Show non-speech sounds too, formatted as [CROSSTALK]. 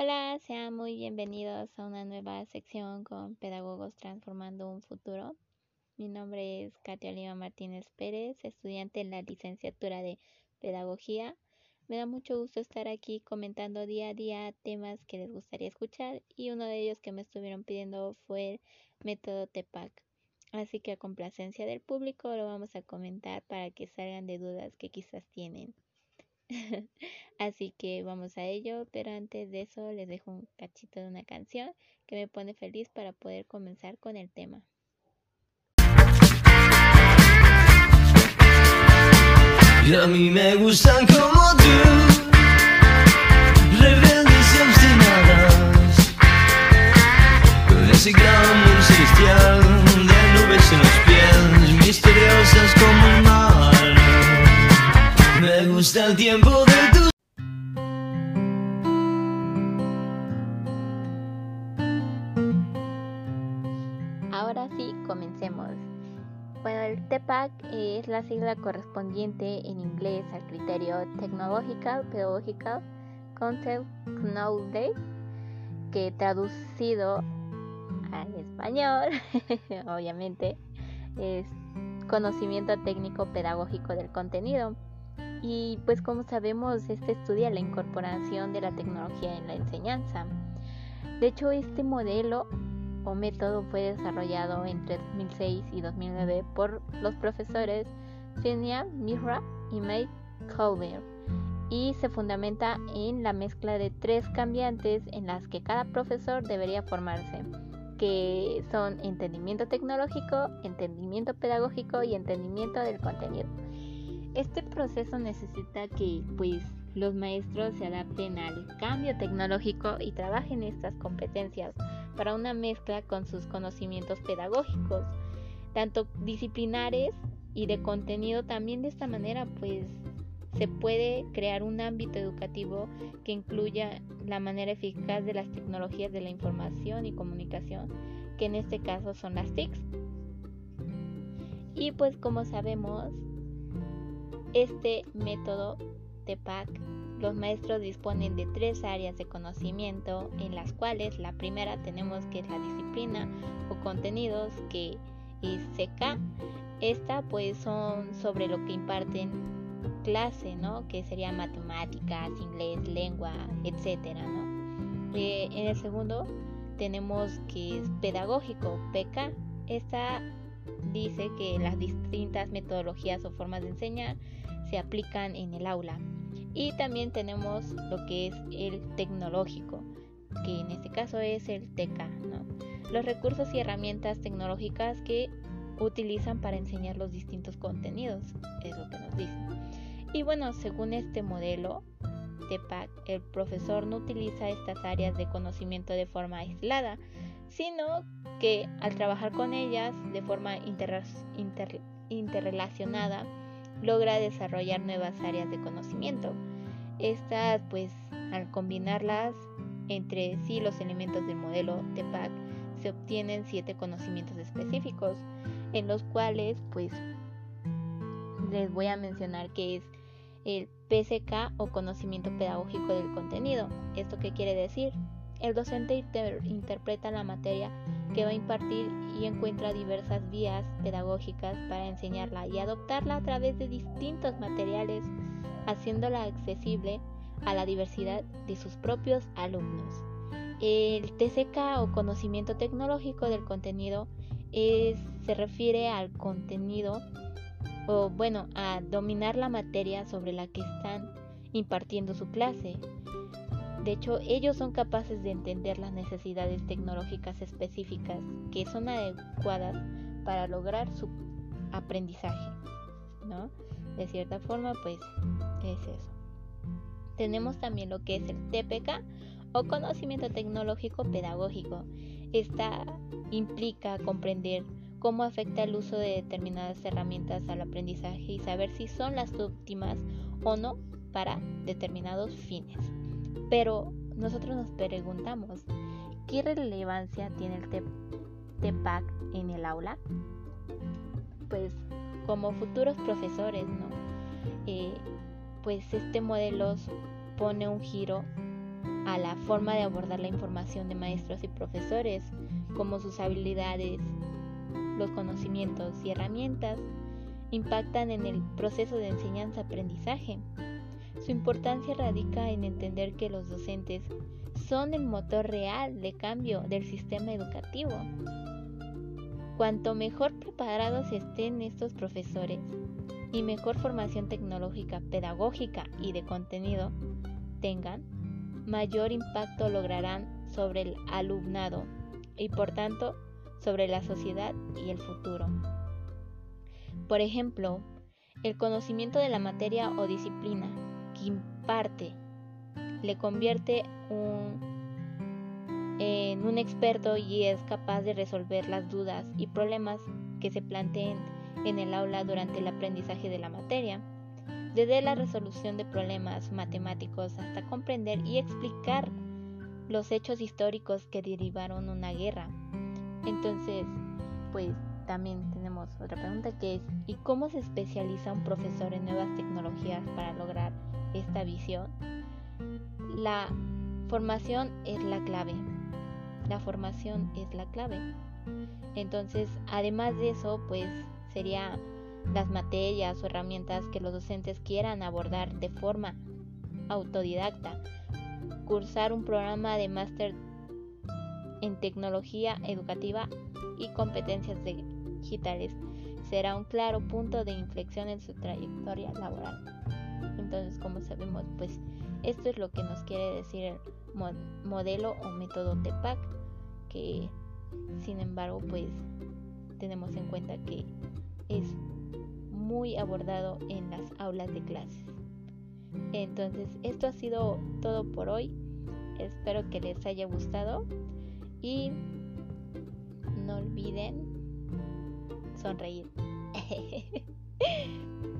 Hola, sean muy bienvenidos a una nueva sección con Pedagogos Transformando un Futuro. Mi nombre es Katia Lima Martínez Pérez, estudiante en la licenciatura de Pedagogía. Me da mucho gusto estar aquí comentando día a día temas que les gustaría escuchar y uno de ellos que me estuvieron pidiendo fue el método TEPAC. Así que a complacencia del público lo vamos a comentar para que salgan de dudas que quizás tienen. [LAUGHS] Así que vamos a ello, pero antes de eso les dejo un cachito de una canción que me pone feliz para poder comenzar con el tema. Y a mí me gustan como tú, rebeldes y obstinadas, con ese glamour celestial de nubes en los pies, misteriosas como el mar. Ahora sí, comencemos. Bueno, el TEPAC es la sigla correspondiente en inglés al criterio Technological Pedagogical Content Knowledge, que traducido al español, [LAUGHS] obviamente, es conocimiento técnico pedagógico del contenido. Y pues como sabemos, este estudia la incorporación de la tecnología en la enseñanza. De hecho, este modelo o método fue desarrollado entre 2006 y 2009 por los profesores Finia Mihra y Mike Collier y se fundamenta en la mezcla de tres cambiantes en las que cada profesor debería formarse, que son entendimiento tecnológico, entendimiento pedagógico y entendimiento del contenido. Este proceso necesita que pues los maestros se adapten al cambio tecnológico y trabajen estas competencias para una mezcla con sus conocimientos pedagógicos, tanto disciplinares y de contenido. También de esta manera pues se puede crear un ámbito educativo que incluya la manera eficaz de las tecnologías de la información y comunicación, que en este caso son las TICs. Y pues como sabemos, este método de PAC, los maestros disponen de tres áreas de conocimiento en las cuales la primera tenemos que es la disciplina o contenidos que es CK. Esta pues son sobre lo que imparten clase, ¿no? Que sería matemáticas, inglés, lengua, etcétera, ¿no? Eh, en el segundo tenemos que es pedagógico, PK. Esta dice que las distintas metodologías o formas de enseñar se aplican en el aula. Y también tenemos lo que es el tecnológico, que en este caso es el ¿no? Los recursos y herramientas tecnológicas que utilizan para enseñar los distintos contenidos, es lo que nos dicen. Y bueno, según este modelo TEPAC, el profesor no utiliza estas áreas de conocimiento de forma aislada, sino que al trabajar con ellas de forma interrelacionada, logra desarrollar nuevas áreas de conocimiento. Estas, pues, al combinarlas entre sí los elementos del modelo TEPAC, se obtienen siete conocimientos específicos, en los cuales, pues, les voy a mencionar que es el PCK o conocimiento pedagógico del contenido. ¿Esto qué quiere decir? El docente interpreta la materia que va a impartir y encuentra diversas vías pedagógicas para enseñarla y adoptarla a través de distintos materiales, haciéndola accesible a la diversidad de sus propios alumnos. El TCK o conocimiento tecnológico del contenido se refiere al contenido o bueno, a dominar la materia sobre la que están impartiendo su clase. De hecho, ellos son capaces de entender las necesidades tecnológicas específicas que son adecuadas para lograr su aprendizaje, ¿no? De cierta forma, pues es eso. Tenemos también lo que es el TPK o conocimiento tecnológico pedagógico. Esta implica comprender cómo afecta el uso de determinadas herramientas al aprendizaje y saber si son las óptimas o no para determinados fines. Pero nosotros nos preguntamos, ¿qué relevancia tiene el TEPAC en el aula? Pues como futuros profesores, ¿no? Eh, pues este modelo pone un giro a la forma de abordar la información de maestros y profesores, como sus habilidades, los conocimientos y herramientas impactan en el proceso de enseñanza-aprendizaje. Su importancia radica en entender que los docentes son el motor real de cambio del sistema educativo. Cuanto mejor preparados estén estos profesores y mejor formación tecnológica, pedagógica y de contenido tengan, mayor impacto lograrán sobre el alumnado y por tanto sobre la sociedad y el futuro. Por ejemplo, el conocimiento de la materia o disciplina imparte le convierte en un experto y es capaz de resolver las dudas y problemas que se planteen en el aula durante el aprendizaje de la materia, desde la resolución de problemas matemáticos hasta comprender y explicar los hechos históricos que derivaron una guerra. Entonces, pues también tenemos otra pregunta que es ¿y cómo se especializa un profesor en nuevas tecnologías para lograr esta visión? La formación es la clave. La formación es la clave. Entonces, además de eso, pues sería las materias o herramientas que los docentes quieran abordar de forma autodidacta. Cursar un programa de máster en tecnología educativa y competencias digitales será un claro punto de inflexión en su trayectoria laboral. Entonces, como sabemos, pues esto es lo que nos quiere decir el modelo o método TEPAC, que sin embargo, pues tenemos en cuenta que es muy abordado en las aulas de clases. Entonces, esto ha sido todo por hoy. Espero que les haya gustado y no olviden sonreír. [LAUGHS]